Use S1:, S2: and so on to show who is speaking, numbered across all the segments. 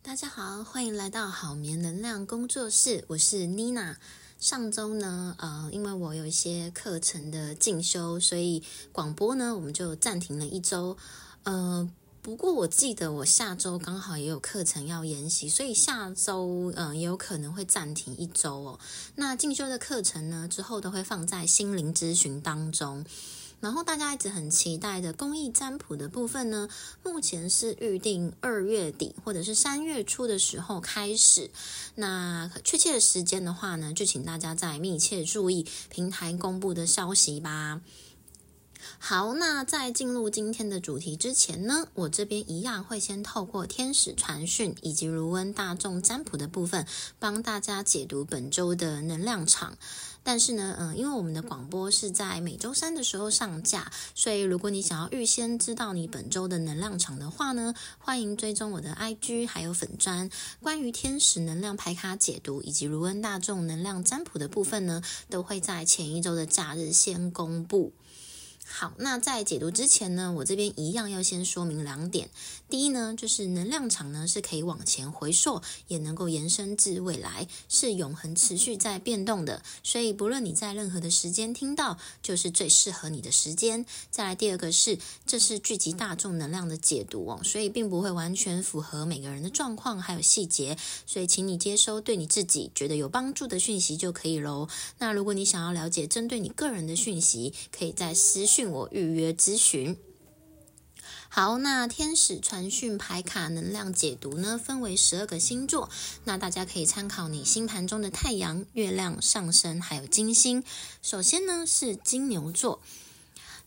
S1: 大家好，欢迎来到好眠能量工作室，我是妮娜。上周呢，呃，因为我有一些课程的进修，所以广播呢我们就暂停了一周。呃，不过我记得我下周刚好也有课程要研习，所以下周嗯也有可能会暂停一周哦。那进修的课程呢，之后都会放在心灵咨询当中。然后大家一直很期待的公益占卜的部分呢，目前是预定二月底或者是三月初的时候开始。那确切的时间的话呢，就请大家再密切注意平台公布的消息吧。好，那在进入今天的主题之前呢，我这边一样会先透过天使传讯以及如温大众占卜的部分，帮大家解读本周的能量场。但是呢，嗯，因为我们的广播是在每周三的时候上架，所以如果你想要预先知道你本周的能量场的话呢，欢迎追踪我的 IG 还有粉砖。关于天使能量牌卡解读以及卢恩大众能量占卜的部分呢，都会在前一周的假日先公布。好，那在解读之前呢，我这边一样要先说明两点。第一呢，就是能量场呢是可以往前回溯，也能够延伸至未来，是永恒持续在变动的。所以不论你在任何的时间听到，就是最适合你的时间。再来第二个是，这是聚集大众能量的解读哦，所以并不会完全符合每个人的状况还有细节。所以请你接收对你自己觉得有帮助的讯息就可以喽。那如果你想要了解针对你个人的讯息，可以在私我预约咨询。好，那天使传讯牌卡能量解读呢，分为十二个星座，那大家可以参考你星盘中的太阳、月亮、上升还有金星。首先呢是金牛座。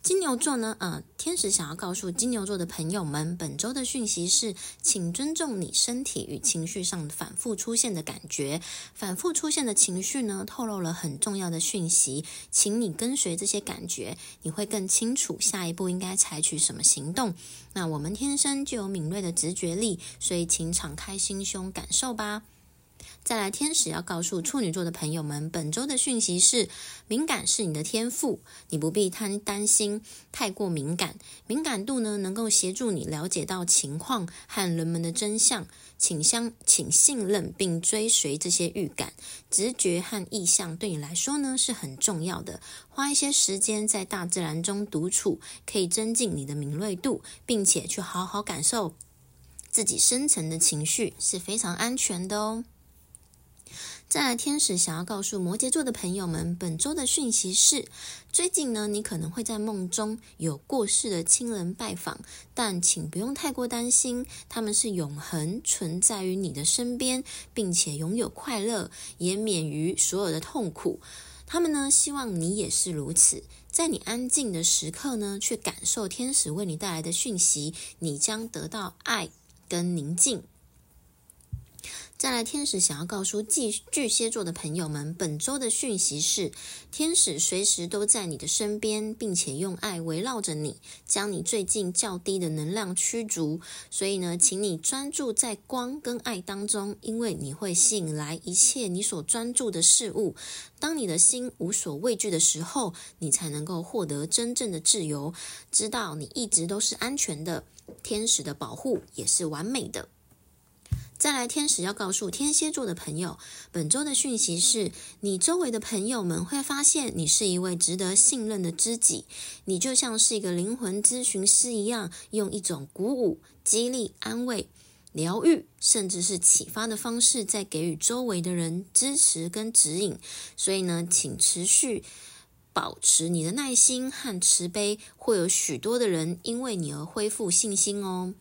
S1: 金牛座呢，呃，天使想要告诉金牛座的朋友们，本周的讯息是，请尊重你身体与情绪上反复出现的感觉，反复出现的情绪呢，透露了很重要的讯息，请你跟随这些感觉，你会更清楚下一步应该采取什么行动。那我们天生就有敏锐的直觉力，所以请敞开心胸感受吧。再来，天使要告诉处女座的朋友们，本周的讯息是：敏感是你的天赋，你不必太担心太过敏感。敏感度呢，能够协助你了解到情况和人们的真相。请相，请信任并追随这些预感、直觉和意向，对你来说呢是很重要的。花一些时间在大自然中独处，可以增进你的敏锐度，并且去好好感受自己深层的情绪，是非常安全的哦。再来，天使想要告诉摩羯座的朋友们，本周的讯息是：最近呢，你可能会在梦中有过世的亲人拜访，但请不用太过担心，他们是永恒存在于你的身边，并且拥有快乐，也免于所有的痛苦。他们呢，希望你也是如此，在你安静的时刻呢，去感受天使为你带来的讯息，你将得到爱跟宁静。再来，天使想要告诉巨巨蟹座的朋友们，本周的讯息是：天使随时都在你的身边，并且用爱围绕着你，将你最近较低的能量驱逐。所以呢，请你专注在光跟爱当中，因为你会吸引来一切你所专注的事物。当你的心无所畏惧的时候，你才能够获得真正的自由。知道你一直都是安全的，天使的保护也是完美的。再来，天使要告诉天蝎座的朋友，本周的讯息是：你周围的朋友们会发现你是一位值得信任的知己。你就像是一个灵魂咨询师一样，用一种鼓舞、激励、安慰、疗愈，甚至是启发的方式，在给予周围的人支持跟指引。所以呢，请持续保持你的耐心和慈悲，会有许多的人因为你而恢复信心哦。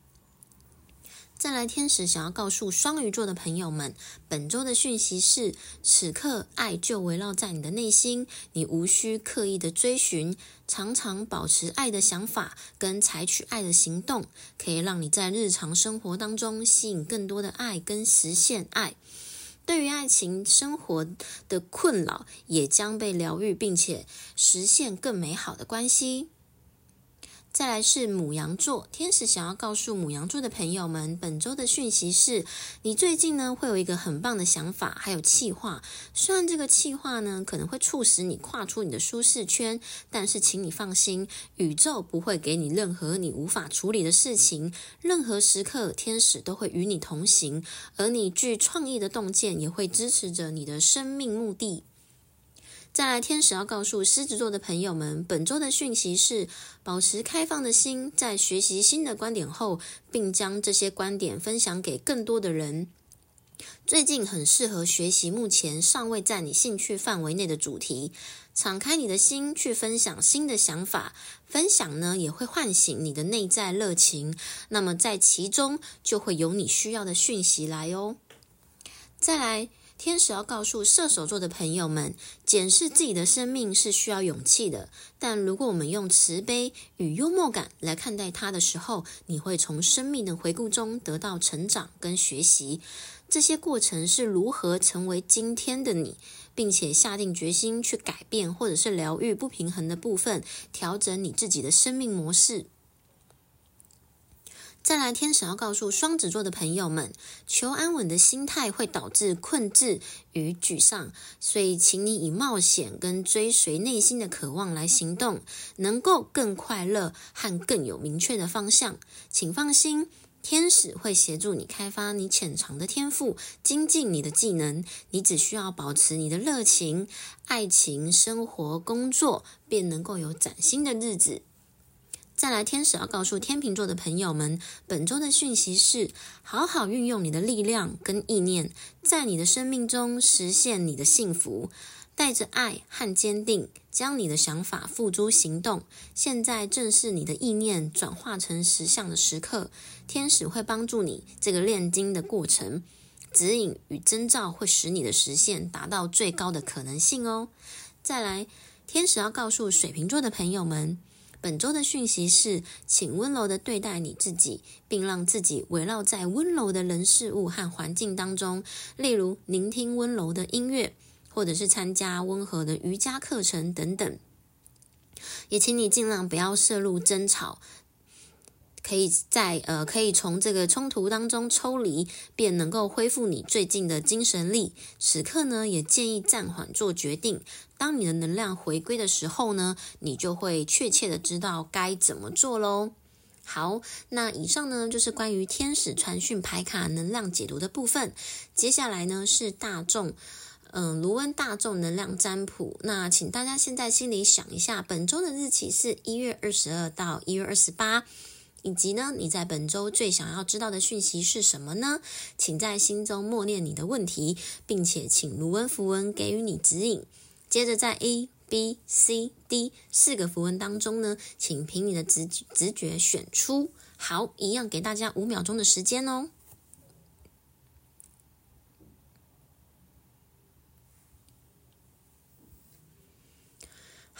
S1: 再来，天使想要告诉双鱼座的朋友们，本周的讯息是：此刻爱就围绕在你的内心，你无需刻意的追寻，常常保持爱的想法跟采取爱的行动，可以让你在日常生活当中吸引更多的爱跟实现爱。对于爱情生活的困扰，也将被疗愈，并且实现更美好的关系。再来是母羊座，天使想要告诉母羊座的朋友们，本周的讯息是：你最近呢会有一个很棒的想法，还有计划。虽然这个计划呢可能会促使你跨出你的舒适圈，但是请你放心，宇宙不会给你任何你无法处理的事情。任何时刻，天使都会与你同行，而你具创意的洞见也会支持着你的生命目的。再来，天使要告诉狮子座的朋友们，本周的讯息是：保持开放的心，在学习新的观点后，并将这些观点分享给更多的人。最近很适合学习目前尚未在你兴趣范围内的主题，敞开你的心去分享新的想法。分享呢，也会唤醒你的内在热情。那么在其中就会有你需要的讯息来哦。再来。天使要告诉射手座的朋友们，检视自己的生命是需要勇气的。但如果我们用慈悲与幽默感来看待它的时候，你会从生命的回顾中得到成长跟学习。这些过程是如何成为今天的你，并且下定决心去改变或者是疗愈不平衡的部分，调整你自己的生命模式。再来，天使要告诉双子座的朋友们，求安稳的心态会导致困滞与沮丧，所以请你以冒险跟追随内心的渴望来行动，能够更快乐和更有明确的方向。请放心，天使会协助你开发你潜藏的天赋，精进你的技能。你只需要保持你的热情，爱情、生活、工作便能够有崭新的日子。再来，天使要告诉天秤座的朋友们，本周的讯息是：好好运用你的力量跟意念，在你的生命中实现你的幸福。带着爱和坚定，将你的想法付诸行动。现在正是你的意念转化成实相的时刻。天使会帮助你这个炼金的过程，指引与征兆会使你的实现达到最高的可能性哦。再来，天使要告诉水瓶座的朋友们。本周的讯息是，请温柔的对待你自己，并让自己围绕在温柔的人事物和环境当中，例如聆听温柔的音乐，或者是参加温和的瑜伽课程等等。也请你尽量不要涉入争吵。可以在呃，可以从这个冲突当中抽离，便能够恢复你最近的精神力。此刻呢，也建议暂缓做决定。当你的能量回归的时候呢，你就会确切的知道该怎么做喽。好，那以上呢就是关于天使传讯牌卡能量解读的部分。接下来呢是大众，嗯，卢恩大众能量占卜。那请大家现在心里想一下，本周的日期是一月二十二到一月二十八。以及呢，你在本周最想要知道的讯息是什么呢？请在心中默念你的问题，并且请卢恩符文给予你指引。接着在 A、B、C、D 四个符文当中呢，请凭你的直直觉选出。好，一样给大家五秒钟的时间哦。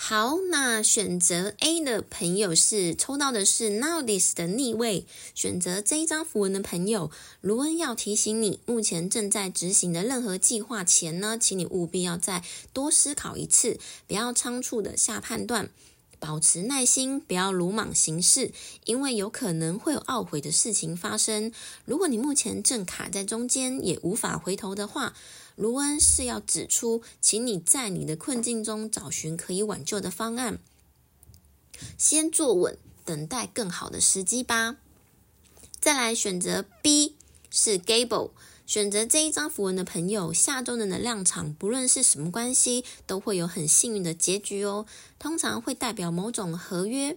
S1: 好，那选择 A 的朋友是抽到的是 Nowis 的逆位。选择这一张符文的朋友，卢恩要提醒你，目前正在执行的任何计划前呢，请你务必要再多思考一次，不要仓促的下判断，保持耐心，不要鲁莽行事，因为有可能会有懊悔的事情发生。如果你目前正卡在中间，也无法回头的话。卢恩是要指出，请你在你的困境中找寻可以挽救的方案，先坐稳，等待更好的时机吧。再来选择 B 是 Gable，选择这一张符文的朋友，下周的能量场不论是什么关系，都会有很幸运的结局哦。通常会代表某种合约。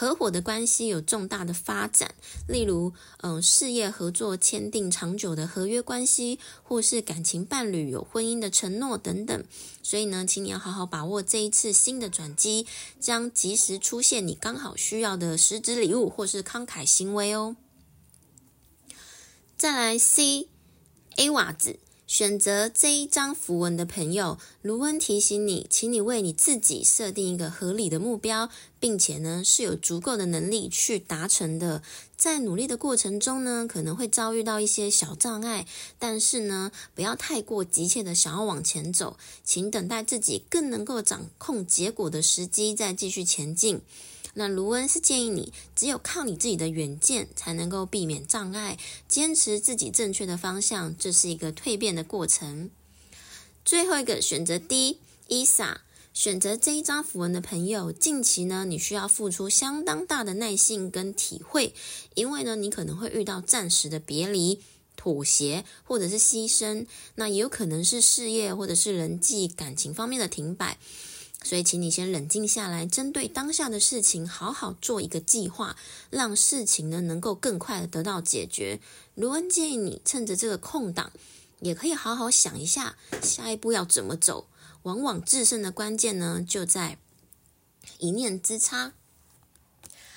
S1: 合伙的关系有重大的发展，例如，嗯，事业合作签订长久的合约关系，或是感情伴侣有婚姻的承诺等等。所以呢，请你要好好把握这一次新的转机，将及时出现你刚好需要的实质礼物或是慷慨行为哦。再来，C，A 瓦子。选择这一张符文的朋友，卢恩提醒你，请你为你自己设定一个合理的目标，并且呢是有足够的能力去达成的。在努力的过程中呢，可能会遭遇到一些小障碍，但是呢，不要太过急切的想要往前走，请等待自己更能够掌控结果的时机，再继续前进。那卢恩是建议你，只有靠你自己的远见，才能够避免障碍，坚持自己正确的方向，这是一个蜕变的过程。最后一个选择 D，伊莎。选择这一张符文的朋友，近期呢，你需要付出相当大的耐性跟体会，因为呢，你可能会遇到暂时的别离、妥协或者是牺牲，那也有可能是事业或者是人际感情方面的停摆，所以，请你先冷静下来，针对当下的事情，好好做一个计划，让事情呢能够更快的得到解决。卢恩建议你趁着这个空档，也可以好好想一下下一步要怎么走。往往制胜的关键呢，就在一念之差。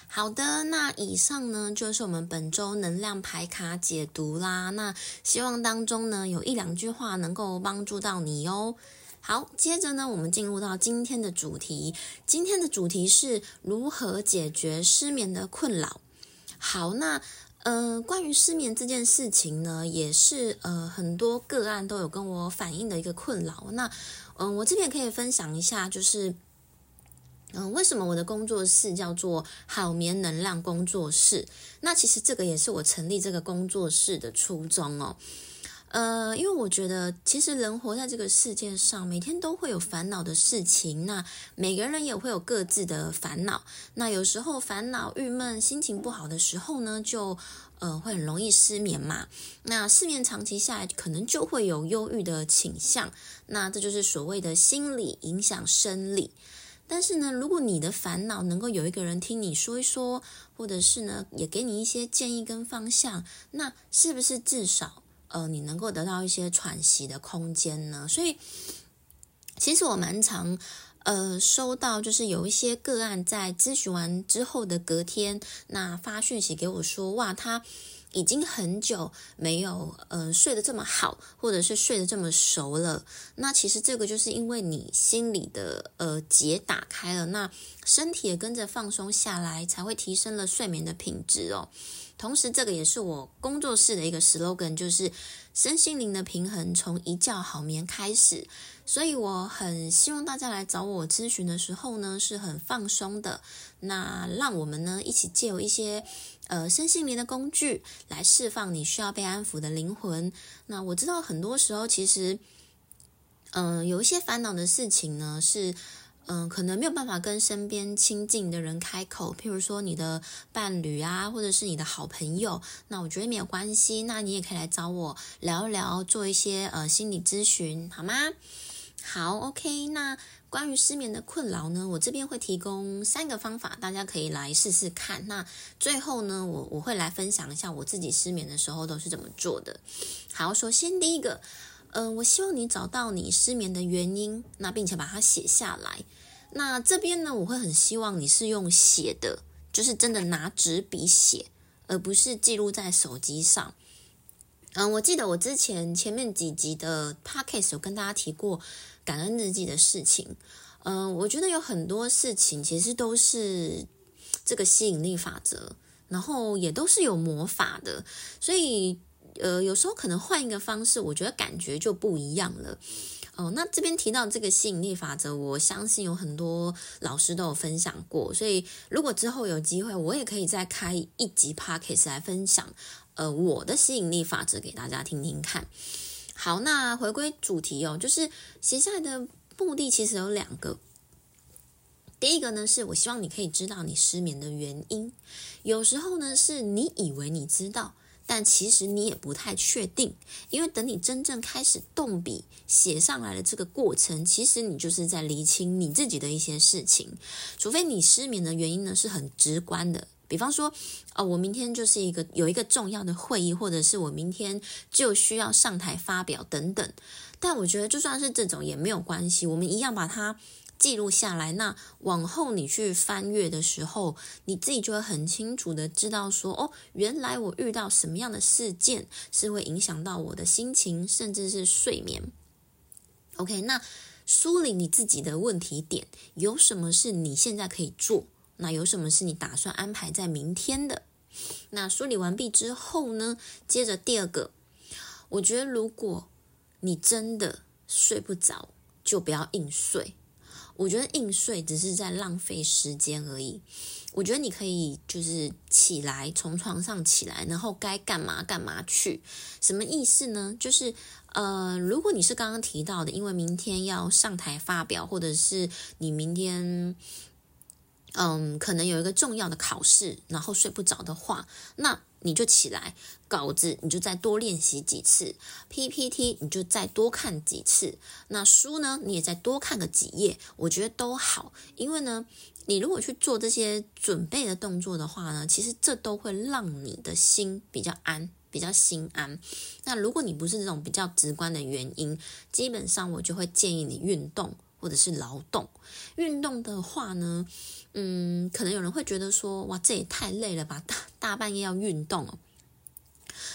S1: 好的，那以上呢就是我们本周能量牌卡解读啦。那希望当中呢有一两句话能够帮助到你哦。好，接着呢我们进入到今天的主题。今天的主题是如何解决失眠的困扰。好，那。呃，关于失眠这件事情呢，也是呃很多个案都有跟我反映的一个困扰。那嗯，我这边可以分享一下，就是嗯，为什么我的工作室叫做好眠能量工作室？那其实这个也是我成立这个工作室的初衷哦。呃，因为我觉得，其实人活在这个世界上，每天都会有烦恼的事情。那每个人也会有各自的烦恼。那有时候烦恼、郁闷、心情不好的时候呢，就呃会很容易失眠嘛。那失眠长期下来，可能就会有忧郁的倾向。那这就是所谓的心理影响生理。但是呢，如果你的烦恼能够有一个人听你说一说，或者是呢，也给你一些建议跟方向，那是不是至少？呃，你能够得到一些喘息的空间呢，所以其实我蛮常呃收到，就是有一些个案在咨询完之后的隔天，那发讯息给我说，哇，他已经很久没有呃睡得这么好，或者是睡得这么熟了。那其实这个就是因为你心里的呃结打开了，那身体也跟着放松下来，才会提升了睡眠的品质哦。同时，这个也是我工作室的一个 slogan，就是身心灵的平衡从一觉好眠开始。所以，我很希望大家来找我咨询的时候呢，是很放松的。那让我们呢一起借由一些呃身心灵的工具来释放你需要被安抚的灵魂。那我知道很多时候，其实嗯有一些烦恼的事情呢是。嗯，可能没有办法跟身边亲近的人开口，譬如说你的伴侣啊，或者是你的好朋友，那我觉得没有关系，那你也可以来找我聊一聊，做一些呃心理咨询，好吗？好，OK。那关于失眠的困扰呢，我这边会提供三个方法，大家可以来试试看。那最后呢，我我会来分享一下我自己失眠的时候都是怎么做的。好，首先第一个。嗯，我希望你找到你失眠的原因，那并且把它写下来。那这边呢，我会很希望你是用写的，就是真的拿纸笔写，而不是记录在手机上。嗯，我记得我之前前面几集的 podcast 有跟大家提过感恩日记的事情。嗯，我觉得有很多事情其实都是这个吸引力法则，然后也都是有魔法的，所以。呃，有时候可能换一个方式，我觉得感觉就不一样了。哦，那这边提到这个吸引力法则，我相信有很多老师都有分享过，所以如果之后有机会，我也可以再开一集 podcast 来分享，呃，我的吸引力法则给大家听听看。好，那回归主题哦，就是写下来的目的其实有两个。第一个呢，是我希望你可以知道你失眠的原因，有时候呢，是你以为你知道。但其实你也不太确定，因为等你真正开始动笔写上来的这个过程，其实你就是在厘清你自己的一些事情。除非你失眠的原因呢是很直观的，比方说，哦，我明天就是一个有一个重要的会议，或者是我明天就需要上台发表等等。但我觉得就算是这种也没有关系，我们一样把它。记录下来，那往后你去翻阅的时候，你自己就会很清楚的知道说，哦，原来我遇到什么样的事件是会影响到我的心情，甚至是睡眠。OK，那梳理你自己的问题点，有什么是你现在可以做？那有什么是你打算安排在明天的？那梳理完毕之后呢，接着第二个，我觉得如果你真的睡不着，就不要硬睡。我觉得硬睡只是在浪费时间而已。我觉得你可以就是起来，从床上起来，然后该干嘛干嘛去。什么意思呢？就是呃，如果你是刚刚提到的，因为明天要上台发表，或者是你明天嗯可能有一个重要的考试，然后睡不着的话，那你就起来，稿子你就再多练习几次，PPT 你就再多看几次，那书呢你也再多看个几页，我觉得都好，因为呢。你如果去做这些准备的动作的话呢，其实这都会让你的心比较安，比较心安。那如果你不是这种比较直观的原因，基本上我就会建议你运动或者是劳动。运动的话呢，嗯，可能有人会觉得说，哇，这也太累了吧，大大半夜要运动哦，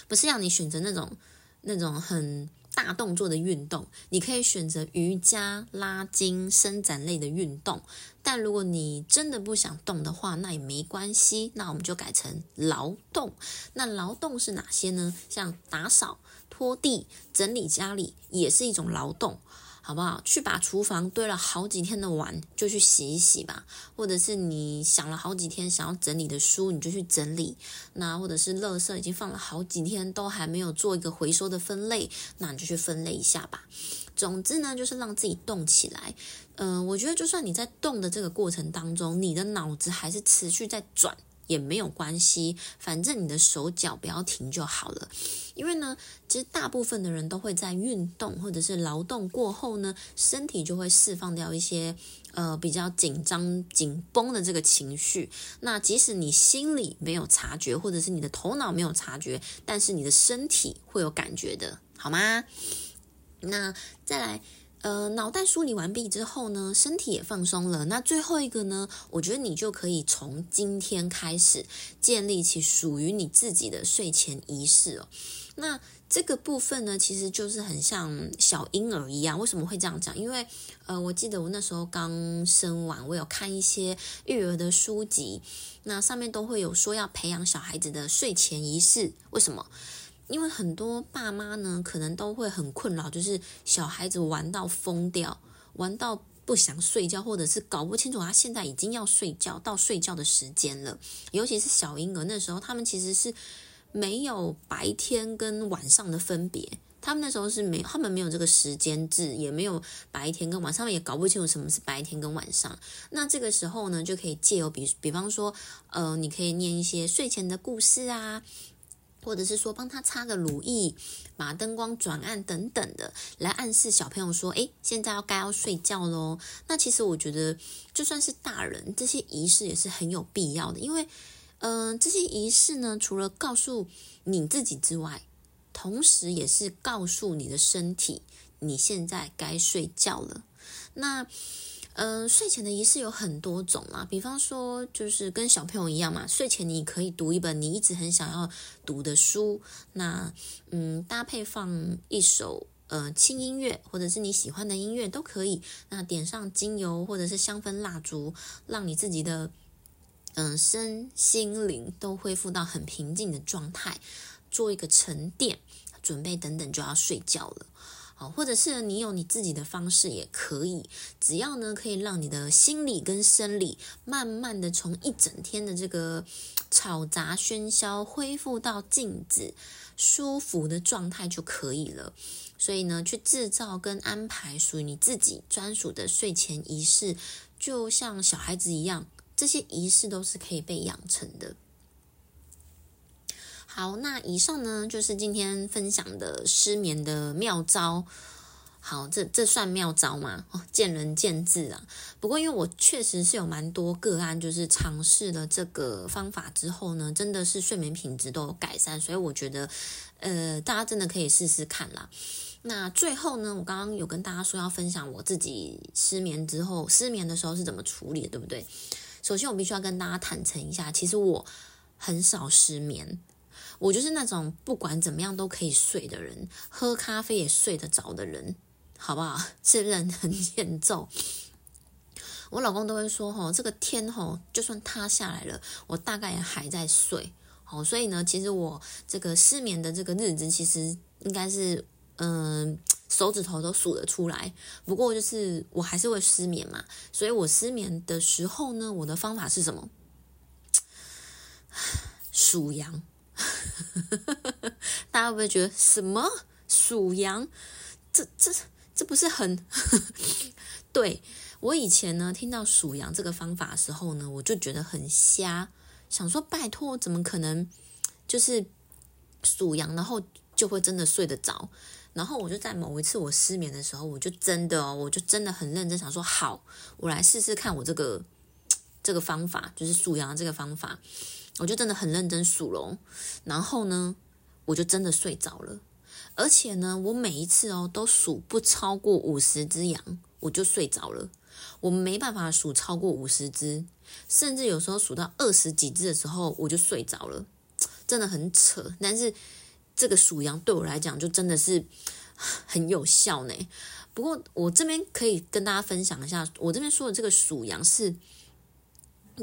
S1: 不是让你选择那种那种很。大动作的运动，你可以选择瑜伽、拉筋、伸展类的运动。但如果你真的不想动的话，那也没关系。那我们就改成劳动。那劳动是哪些呢？像打扫、拖地、整理家里，也是一种劳动。好不好？去把厨房堆了好几天的碗就去洗一洗吧，或者是你想了好几天想要整理的书，你就去整理。那或者是垃圾已经放了好几天都还没有做一个回收的分类，那你就去分类一下吧。总之呢，就是让自己动起来。嗯，我觉得就算你在动的这个过程当中，你的脑子还是持续在转。也没有关系，反正你的手脚不要停就好了。因为呢，其实大部分的人都会在运动或者是劳动过后呢，身体就会释放掉一些呃比较紧张、紧绷的这个情绪。那即使你心里没有察觉，或者是你的头脑没有察觉，但是你的身体会有感觉的，好吗？那再来。呃，脑袋梳理完毕之后呢，身体也放松了。那最后一个呢，我觉得你就可以从今天开始建立起属于你自己的睡前仪式哦。那这个部分呢，其实就是很像小婴儿一样。为什么会这样讲？因为呃，我记得我那时候刚生完，我有看一些育儿的书籍，那上面都会有说要培养小孩子的睡前仪式。为什么？因为很多爸妈呢，可能都会很困扰，就是小孩子玩到疯掉，玩到不想睡觉，或者是搞不清楚他现在已经要睡觉到睡觉的时间了。尤其是小婴儿那时候，他们其实是没有白天跟晚上的分别，他们那时候是没，他们没有这个时间制，也没有白天跟晚上，也搞不清楚什么是白天跟晚上。那这个时候呢，就可以借由比比方说，呃，你可以念一些睡前的故事啊。或者是说帮他擦个乳液，把灯光转暗等等的，来暗示小朋友说：“诶，现在要该要睡觉喽。”那其实我觉得，就算是大人，这些仪式也是很有必要的，因为，嗯，这些仪式呢，除了告诉你自己之外，同时也是告诉你的身体，你现在该睡觉了。那。嗯，睡前的仪式有很多种啦，比方说就是跟小朋友一样嘛，睡前你可以读一本你一直很想要读的书，那嗯搭配放一首呃轻音乐或者是你喜欢的音乐都可以，那点上精油或者是香氛蜡烛，让你自己的嗯身心灵都恢复到很平静的状态，做一个沉淀，准备等等就要睡觉了。好，或者是你有你自己的方式也可以，只要呢可以让你的心理跟生理慢慢的从一整天的这个吵杂喧嚣恢复到静止舒服的状态就可以了。所以呢，去制造跟安排属于你自己专属的睡前仪式，就像小孩子一样，这些仪式都是可以被养成的。好，那以上呢就是今天分享的失眠的妙招。好，这这算妙招吗？哦，见仁见智啊。不过因为我确实是有蛮多个案，就是尝试了这个方法之后呢，真的是睡眠品质都有改善，所以我觉得，呃，大家真的可以试试看啦。那最后呢，我刚刚有跟大家说要分享我自己失眠之后，失眠的时候是怎么处理的，对不对？首先，我必须要跟大家坦诚一下，其实我很少失眠。我就是那种不管怎么样都可以睡的人，喝咖啡也睡得着的人，好不好？是不是很欠揍？我老公都会说：“吼，这个天吼，就算塌下来了，我大概也还在睡。”好，所以呢，其实我这个失眠的这个日子，其实应该是嗯手指头都数得出来。不过就是我还是会失眠嘛，所以我失眠的时候呢，我的方法是什么？数羊，大家会不会觉得什么数羊？这这这不是很？对我以前呢，听到数羊这个方法的时候呢，我就觉得很瞎，想说拜托，怎么可能就是数羊，然后就会真的睡得着？然后我就在某一次我失眠的时候，我就真的哦，我就真的很认真想说，好，我来试试看我这个 这个方法，就是数羊这个方法。我就真的很认真数喽，然后呢，我就真的睡着了，而且呢，我每一次哦都数不超过五十只羊，我就睡着了。我没办法数超过五十只，甚至有时候数到二十几只的时候，我就睡着了，真的很扯。但是这个数羊对我来讲，就真的是 很有效呢。不过我这边可以跟大家分享一下，我这边说的这个数羊是。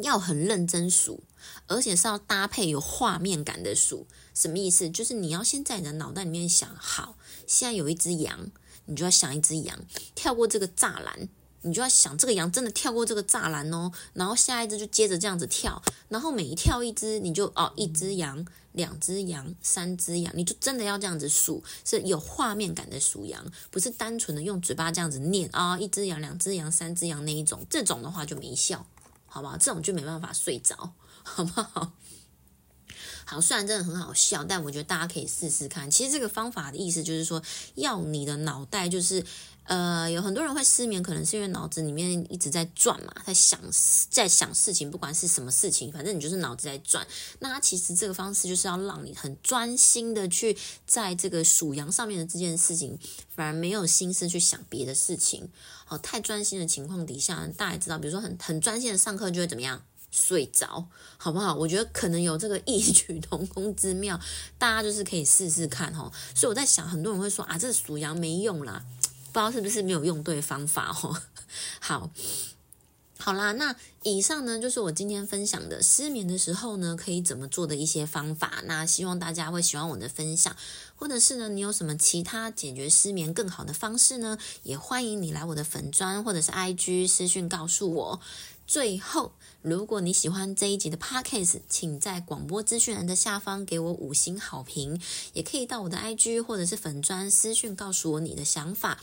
S1: 要很认真数，而且是要搭配有画面感的数。什么意思？就是你要先在你的脑袋里面想，好，现在有一只羊，你就要想一只羊跳过这个栅栏，你就要想这个羊真的跳过这个栅栏哦。然后下一只就接着这样子跳，然后每一跳一只，你就哦，一只羊，两只羊，三只羊，你就真的要这样子数，是有画面感的数羊，不是单纯的用嘴巴这样子念啊，一只羊，两只羊，三只羊那一种，这种的话就没效。好吧，这种就没办法睡着，好不好？好，虽然真的很好笑，但我觉得大家可以试试看。其实这个方法的意思就是说，要你的脑袋就是。呃，有很多人会失眠，可能是因为脑子里面一直在转嘛，在想，在想事情，不管是什么事情，反正你就是脑子在转。那其实这个方式就是要让你很专心的去在这个数羊上面的这件事情，反而没有心思去想别的事情。好，太专心的情况底下，大家知道，比如说很很专心的上课就会怎么样睡着，好不好？我觉得可能有这个异曲同工之妙，大家就是可以试试看哈。所以我在想，很多人会说啊，这数羊没用啦。不知道是不是没有用对方法哦。好，好啦，那以上呢就是我今天分享的失眠的时候呢可以怎么做的一些方法。那希望大家会喜欢我的分享，或者是呢你有什么其他解决失眠更好的方式呢？也欢迎你来我的粉砖或者是 IG 私讯告诉我。最后，如果你喜欢这一集的 podcast，请在广播资讯栏的下方给我五星好评，也可以到我的 IG 或者是粉砖私讯告诉我你的想法，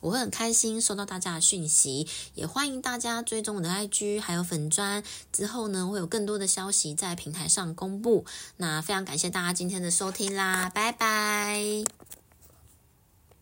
S1: 我会很开心收到大家的讯息，也欢迎大家追踪我的 IG 还有粉砖，之后呢会有更多的消息在平台上公布。那非常感谢大家今天的收听啦，拜拜。